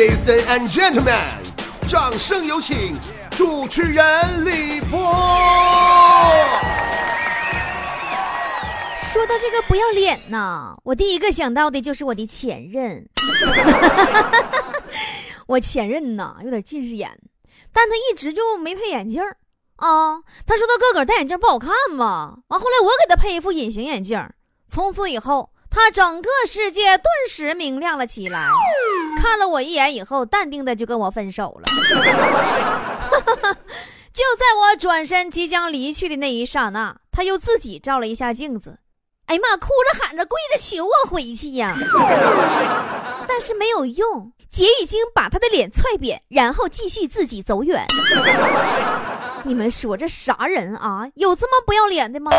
Ladies and gentlemen，掌声有请主持人李波。说到这个不要脸呐，我第一个想到的就是我的前任。我前任呐，有点近视眼，但他一直就没配眼镜儿啊。他说他个个戴眼镜不好看嘛，完后来我给他配一副隐形眼镜从此以后，他整个世界顿时明亮了起来。看了我一眼以后，淡定的就跟我分手了。就在我转身即将离去的那一刹那，他又自己照了一下镜子。哎呀妈！哭着喊着跪着求我回去呀，但是没有用，姐已经把他的脸踹扁，然后继续自己走远。你们说这啥人啊？有这么不要脸的吗？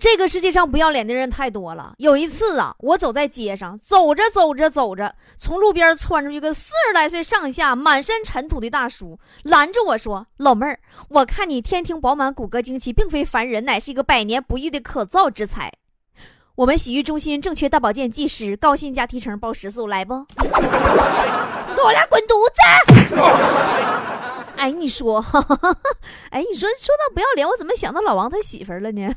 这个世界上不要脸的人太多了。有一次啊，我走在街上，走着走着走着，从路边窜出一个四十来岁上下、满身尘土的大叔，拦住我说：“老妹儿，我看你天庭饱满，骨骼惊奇，并非凡人，乃是一个百年不遇的可造之才。”我们洗浴中心正缺大保健技师，高薪加提成包食宿，来不？给我俩滚犊子！哎，你说，哈 哈哎，你说说到不要脸，我怎么想到老王他媳妇了呢？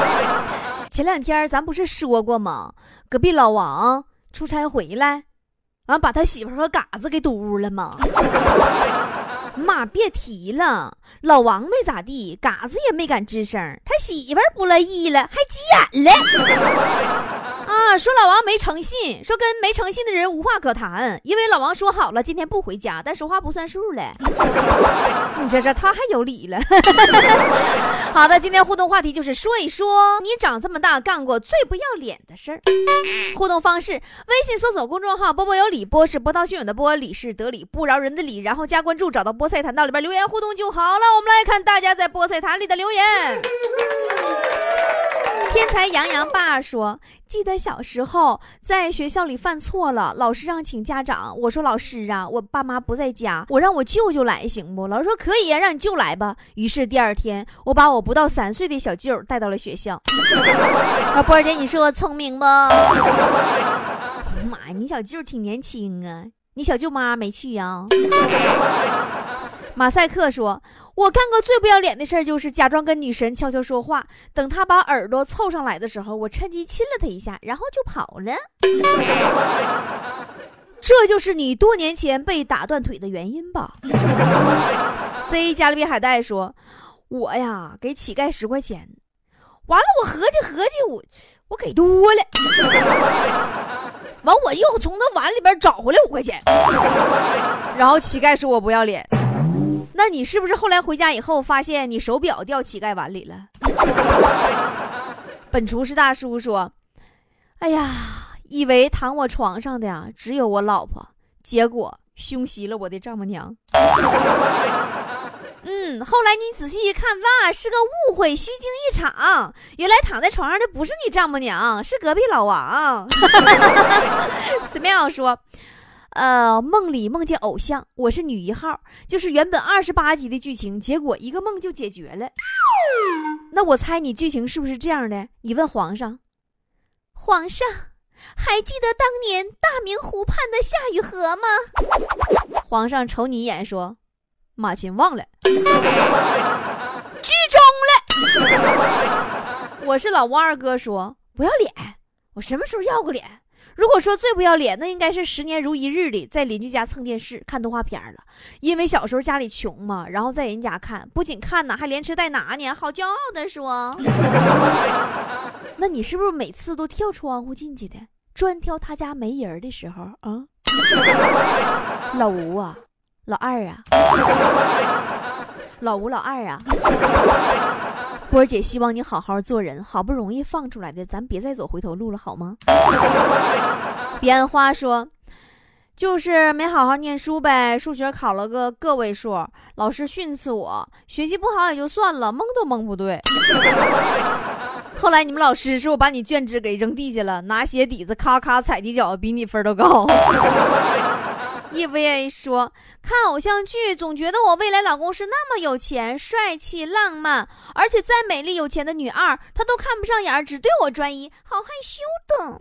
前两天咱不是说过吗？隔壁老王出差回来，完把他媳妇和嘎子给堵屋了吗？妈，别提了，老王没咋地，嘎子也没敢吱声，他媳妇不乐意了，还急眼了。啊，说老王没诚信，说跟没诚信的人无话可谈，因为老王说好了今天不回家，但说话不算数了。你这这他还有理了。好的，今天互动话题就是说一说你长这么大干过最不要脸的事儿。互动方式：微信搜索公众号“波波有理”，波是波涛汹涌的波，理是得理不饶人的理，然后加关注，找到菠菜坛道里边留言互动就好了。我们来看大家在菠菜坛里的留言。天才杨洋爸说：“记得小时候在学校里犯错了，老师让请家长。我说老师啊，我爸妈不在家，我让我舅舅来行不？老师说可以啊，让你舅来吧。于是第二天，我把我不到三岁的小舅带到了学校。啊，波儿姐，你说我聪明不？妈呀，你小舅挺年轻啊，你小舅妈没去呀？”马赛克说：“我干过最不要脸的事，就是假装跟女神悄悄说话，等她把耳朵凑上来的时候，我趁机亲了她一下，然后就跑了。这就是你多年前被打断腿的原因吧？”Z 加勒比海带说：“我呀，给乞丐十块钱，完了我合计合计，我我给多了，完我又从那碗里边找回来五块钱，然后乞丐说我不要脸。”那你是不是后来回家以后发现你手表掉乞丐碗里了？本厨师大叔说：“哎呀，以为躺我床上的呀只有我老婆，结果凶袭了我的丈母娘。”嗯，后来你仔细一看，哇，是个误会，虚惊一场。原来躺在床上的不是你丈母娘，是隔壁老王。Smile 说。呃，梦里梦见偶像，我是女一号，就是原本二十八集的剧情，结果一个梦就解决了。那我猜你剧情是不是这样的？你问皇上，皇上还记得当年大明湖畔的夏雨荷吗？皇上瞅你一眼说：“马琴忘了。”剧终了。我是老吴二哥说不要脸，我什么时候要过脸？如果说最不要脸，那应该是十年如一日的在邻居家蹭电视看动画片了。因为小时候家里穷嘛，然后在人家看，不仅看呢，还连吃带拿呢，好骄傲的说。那你是不是每次都跳窗户进去的，专挑他家没人的时候啊？老吴啊，老二啊，老吴老二啊。波儿姐希望你好好做人，好不容易放出来的，咱别再走回头路了，好吗？彼岸花说，就是没好好念书呗，数学考了个个位数，老师训斥我，学习不好也就算了，蒙都蒙不对。后来你们老师是我把你卷纸给扔地下了，拿鞋底子咔咔踩几脚，比你分都高。EVA 说：“看偶像剧，总觉得我未来老公是那么有钱、帅气、浪漫，而且再美丽有钱的女二，他都看不上眼，只对我专一，好害羞的。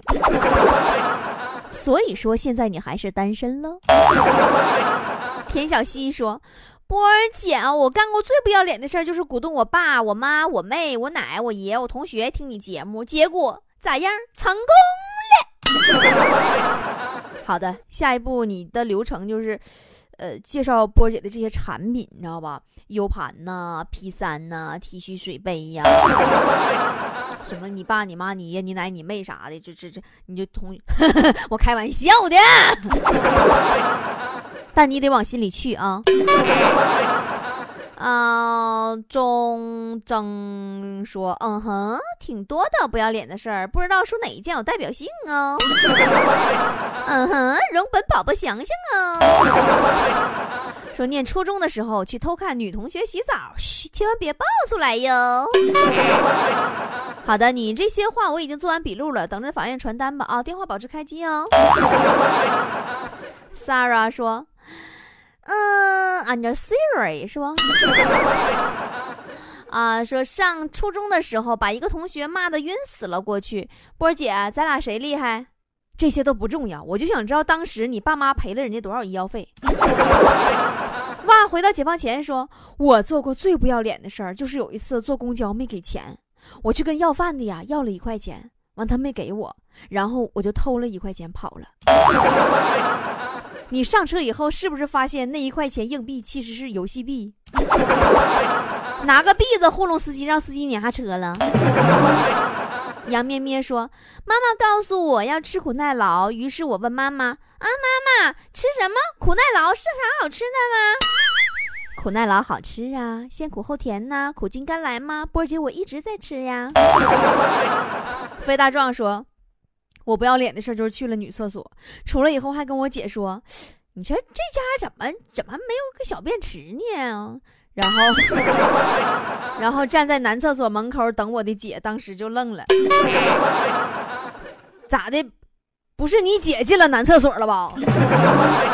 ”所以说现在你还是单身了。田小希说：“波儿姐啊，我干过最不要脸的事儿就是鼓动我爸、我妈、我妹、我奶、我爷、我同学听你节目，结果咋样？成功了。好的，下一步你的流程就是。”呃，介绍波姐的这些产品，你知道吧？U 盘呐，P 三呐，T 恤水杯呀，什么你爸、你妈、你爷、你奶、你妹啥的，这这这，你就同 我开玩笑的，但你得往心里去啊。啊，钟争说，嗯哼，挺多的不要脸的事儿，不知道说哪一件有代表性哦。嗯哼，容本宝宝想想啊。说念初中的时候去偷看女同学洗澡，嘘，千万别爆出来哟。好的，你这些话我已经做完笔录了，等着法院传单吧。啊，电话保持开机哦。Sarah 说。嗯，，under Siri 是吧？啊，说上初中的时候把一个同学骂的晕死了过去。波姐，咱俩谁厉害？这些都不重要，我就想知道当时你爸妈赔了人家多少医药费。哇，回到解放前说，我做过最不要脸的事儿，就是有一次坐公交没给钱，我去跟要饭的呀要了一块钱，完他没给我，然后我就偷了一块钱跑了。你上车以后是不是发现那一块钱硬币其实是游戏币？拿个币子糊弄司机，让司机撵下车了。杨咩咩说：“妈妈告诉我要吃苦耐劳，于是我问妈妈：啊，妈妈吃什么？苦耐劳是啥好吃的吗？苦耐劳好吃啊，先苦后甜呐，苦尽甘来吗？波姐我一直在吃呀。”飞大壮说。我不要脸的事就是去了女厕所，出来以后还跟我姐说：“你说这家怎么怎么没有个小便池呢？”然后，然后站在男厕所门口等我的姐当时就愣了，咋的？不是你姐进了男厕所了吧？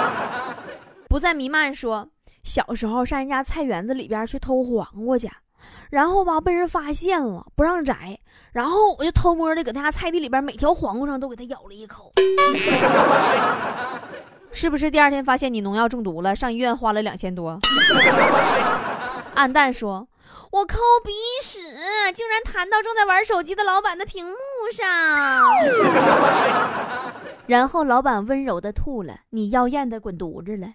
不再弥漫说，小时候上人家菜园子里边去偷黄瓜去。然后吧，被人发现了，不让摘。然后我就偷摸的搁他家菜地里边，每条黄瓜上都给他咬了一口。是不是第二天发现你农药中毒了，上医院花了两千多？暗淡说：“我抠鼻屎，竟然弹到正在玩手机的老板的屏幕上。”然后老板温柔的吐了，你妖艳的滚犊子了。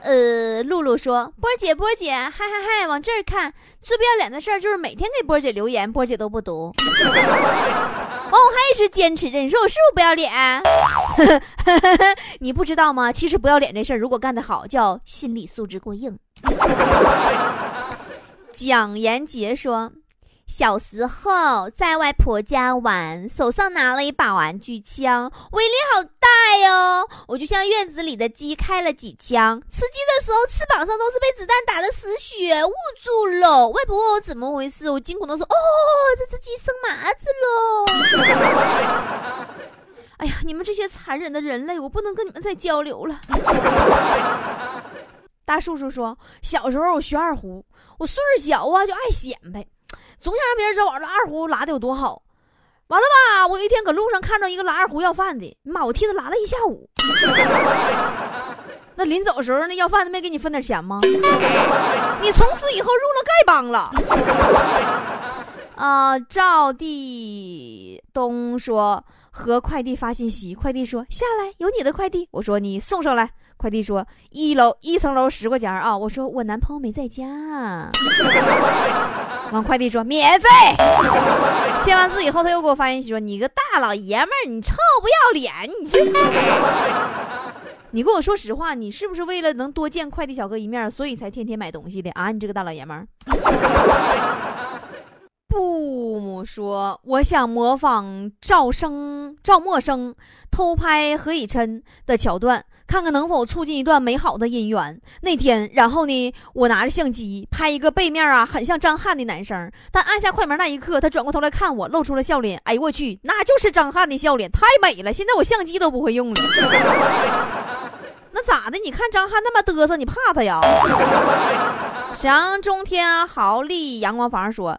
呃，露露说：“波姐，波姐，嗨嗨嗨，往这儿看，最不要脸的事儿就是每天给波姐留言，波姐都不读。哦，我还一直坚持着，你说我是不是不要脸？你不知道吗？其实不要脸这事儿，如果干得好，叫心理素质过硬。”蒋延杰说。小时候在外婆家玩，手上拿了一把玩具枪，威力好大哟！我就像院子里的鸡开了几枪，吃鸡的时候翅膀上都是被子弹打的死血，捂住了。外婆问我怎么回事，我惊恐的说：“哦，这只鸡生麻子了。”哎呀，你们这些残忍的人类，我不能跟你们再交流了。大叔叔说，小时候我学二胡，我岁数小啊，就爱显摆。总想让别人知道我这二胡拉的有多好，完了吧？我有一天搁路上看到一个拉二胡要饭的，妈，我替他拉了一下午。那临走的时候，那要饭的没给你分点钱吗？你从此以后入了丐帮了。啊，赵地东说和快递发信息，快递说下来有你的快递，我说你送上来。快递说一楼一层楼十块钱啊！我说我男朋友没在家。完，快递说免费。签完字以后，他又给我发信息说：“你个大老爷们儿，你臭不要脸！你这，你跟我说实话，你是不是为了能多见快递小哥一面，所以才天天买东西的啊？你这个大老爷们儿。”布姆说：“我想模仿赵生、赵默笙偷拍何以琛的桥段，看看能否促进一段美好的姻缘。那天，然后呢，我拿着相机拍一个背面啊，很像张翰的男生。但按下快门那一刻，他转过头来看我，露出了笑脸。哎呦我去，那就是张翰的笑脸，太美了！现在我相机都不会用了。那咋的？你看张翰那么嘚瑟，你怕他呀？” 沈阳中天豪利阳光房说。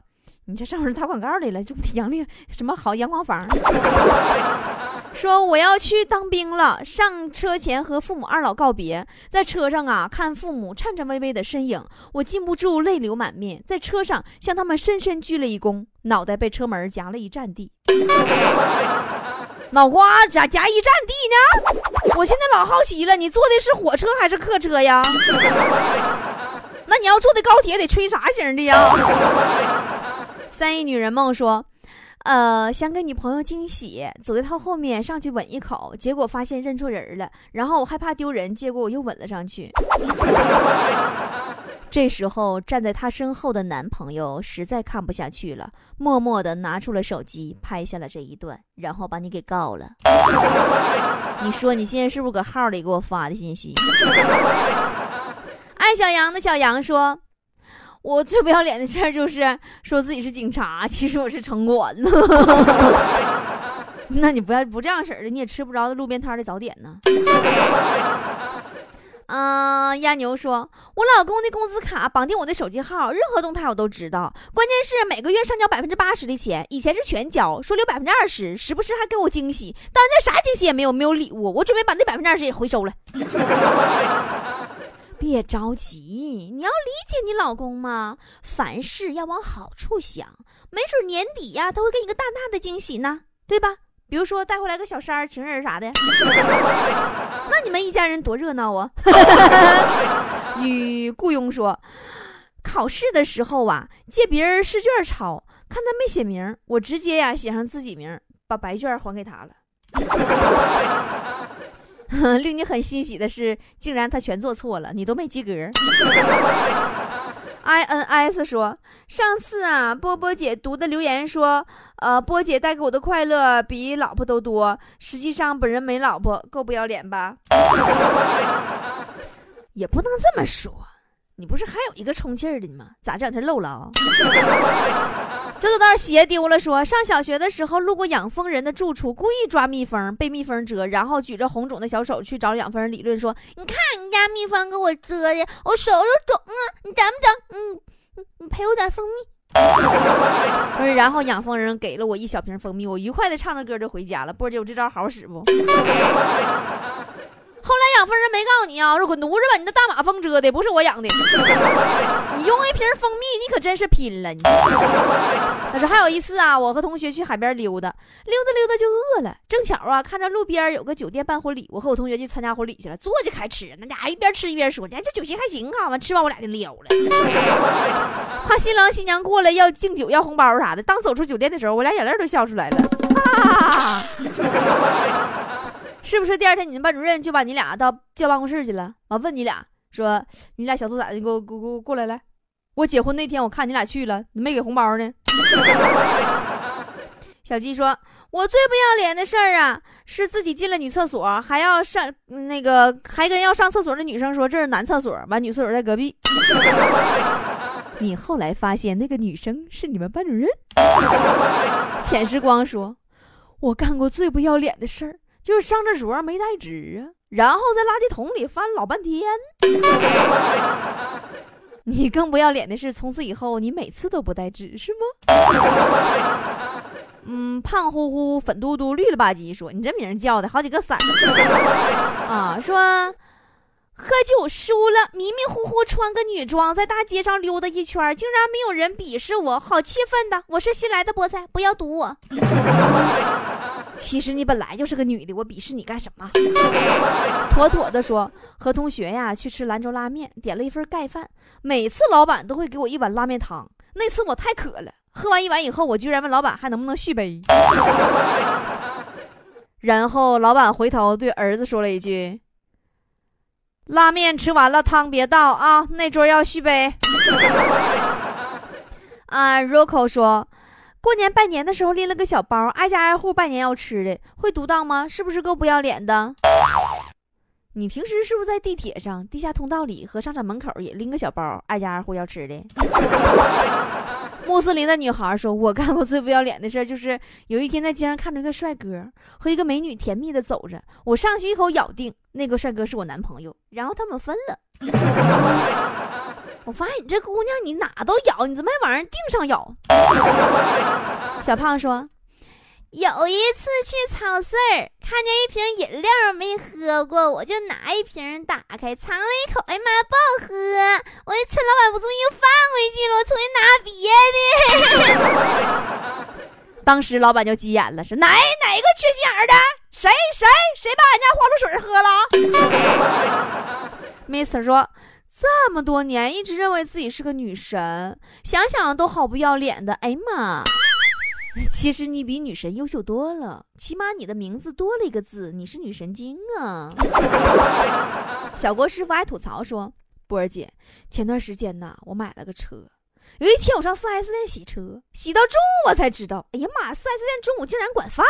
你这上面打广告来了，这不杨丽什么好阳光房？说我要去当兵了，上车前和父母二老告别，在车上啊看父母颤颤巍巍的身影，我禁不住泪流满面，在车上向他们深深鞠了一躬，脑袋被车门夹了一站地。脑瓜咋夹一站地呢？我现在老好奇了，你坐的是火车还是客车呀？那你要坐的高铁得吹啥型的呀？三亿女人梦说。呃，想给女朋友惊喜，走在她后面上去吻一口，结果发现认错人了，然后我害怕丢人，结果我又吻了上去。这时候站在她身后的男朋友实在看不下去了，默默的拿出了手机拍下了这一段，然后把你给告了。你说你现在是不是搁号里给我发的信息？爱小杨的小杨说。我最不要脸的事儿就是说自己是警察，其实我是城管呢。那你不要不这样式儿的，你也吃不着路边摊的早点呢。嗯，鸭牛说，我老公的工资卡绑定我的手机号，任何动态我都知道。关键是每个月上交百分之八十的钱，以前是全交，说留百分之二十，时不时还给我惊喜。当然啥惊喜也没有，没有礼物，我准备把那百分之二十也回收了。别着急，你要理解你老公嘛。凡事要往好处想，没准年底呀，他会给你个大大的惊喜呢，对吧？比如说带回来个小三儿、情人啥的，那你们一家人多热闹啊！与雇佣说，考试的时候啊，借别人试卷抄，看他没写名，我直接呀写上自己名，把白卷还给他了。令你很欣喜的是，竟然他全做错了，你都没及格。I N S 说，上次啊，波波姐读的留言说，呃，波姐带给我的快乐比老婆都多。实际上本人没老婆，够不要脸吧？也不能这么说，你不是还有一个充气儿的吗？咋这两天漏了啊？走走道鞋丢了，说上小学的时候路过养蜂人的住处，故意抓蜜蜂，被蜜蜂蛰，然后举着红肿的小手去找养蜂人理论，说：“你看你家蜜蜂给我蛰的，我手又肿了，你疼不疼？嗯，你你赔我点蜂蜜。”然后养蜂人给了我一小瓶蜂蜜，我愉快的唱着歌就回家了。波姐，我这招好使不？后来养蜂人没告诉你啊，说滚犊子吧！你那大马蜂蛰的，不是我养的。你用一瓶蜂蜜，你可真是拼了！你。他说还有一次啊，我和同学去海边溜达，溜达溜达就饿了，正巧啊看着路边有个酒店办婚礼，我和我同学去参加婚礼去了，坐就开吃，那家伙一边吃一边说：“哎，这酒席还行啊。”完吃完我俩就撩了。怕新郎新娘过来要敬酒要红包啥的，当走出酒店的时候，我俩眼泪都笑出来了。啊 是不是第二天你们班主任就把你俩到叫办公室去了？完问你俩说：“你俩小兔崽子，你给我给我给我过来来！我结婚那天我看你俩去了，没给红包呢。”小鸡说：“我最不要脸的事儿啊，是自己进了女厕所，还要上那个，还跟要上厕所的女生说这是男厕所，完女厕所在隔壁。你后来发现那个女生是你们班主任。”浅时光说：“我干过最不要脸的事儿。”就是上厕所没带纸啊，然后在垃圾桶里翻老半天。你更不要脸的是，从此以后你每次都不带纸是吗？嗯，胖乎乎、粉嘟嘟、绿了吧唧，说你这名叫的好几个色 啊。说喝酒输了，迷迷糊糊穿个女装在大街上溜达一圈，竟然没有人鄙视我，好气愤的。我是新来的菠菜，不要堵我。其实你本来就是个女的，我鄙视你干什么？妥妥的说，和同学呀去吃兰州拉面，点了一份盖饭，每次老板都会给我一碗拉面汤。那次我太渴了，喝完一碗以后，我居然问老板还能不能续杯。然后老板回头对儿子说了一句：“拉面吃完了，汤别倒啊，那桌要续杯。” 啊，Rocco 说。过年拜年的时候拎了个小包，挨家挨户拜年要吃的，会独当吗？是不是够不要脸的？你平时是不是在地铁上、地下通道里和商场门口也拎个小包，挨家挨户要吃的？穆斯林的女孩说：“我干过最不要脸的事，就是有一天在街上看着一个帅哥和一个美女甜蜜的走着，我上去一口咬定那个帅哥是我男朋友，然后他们分了。”我发现你这姑娘，你哪都咬，你怎么还往人腚上咬？小胖说，有一次去超市看见一瓶饮料没喝过，我就拿一瓶打开尝了一口，哎呀妈，不好喝！我就趁老板不注意又放回去了，我重新拿别的。当时老板就急眼了，说哪哪个缺心眼的？谁谁谁把俺家花露水喝了？Mr 说，这么多年一直认为自己是个女神，想想都好不要脸的。哎呀妈！其实你比女神优秀多了，起码你的名字多了一个字，你是女神经啊！小郭师傅还吐槽说：“波儿姐，前段时间呐，我买了个车，有一天我上 4S 店洗车，洗到中午我才知道，哎呀妈，4S 店中午竟然管饭！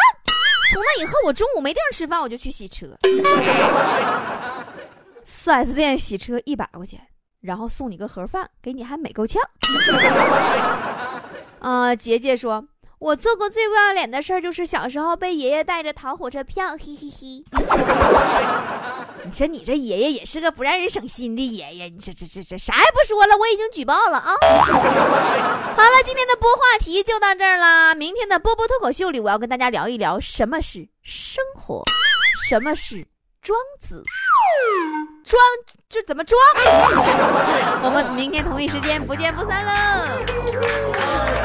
从那以后，我中午没地儿吃饭，我就去洗车。4S 店洗车一百块钱，然后送你个盒饭，给你还美够呛。啊，杰杰说。”我做过最不要脸的事儿，就是小时候被爷爷带着逃火车票，嘿嘿嘿。你说你这爷爷也是个不让人省心的爷爷，你这这这这啥也不说了，我已经举报了啊。好了，今天的播话题就到这儿了。明天的波波脱口秀里，我要跟大家聊一聊什么是生活，什么是庄子，庄就怎么装。我们明天同一时间不见不散喽。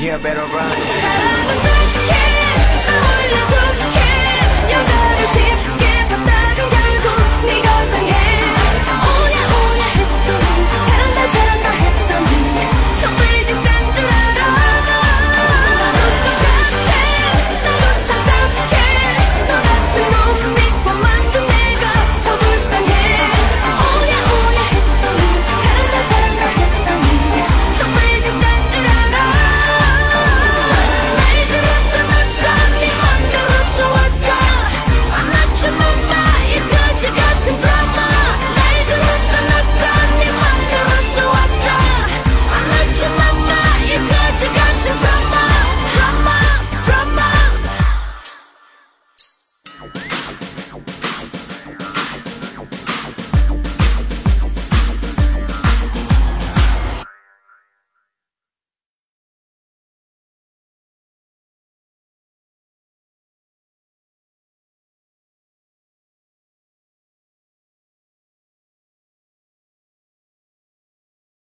Yeah, better run.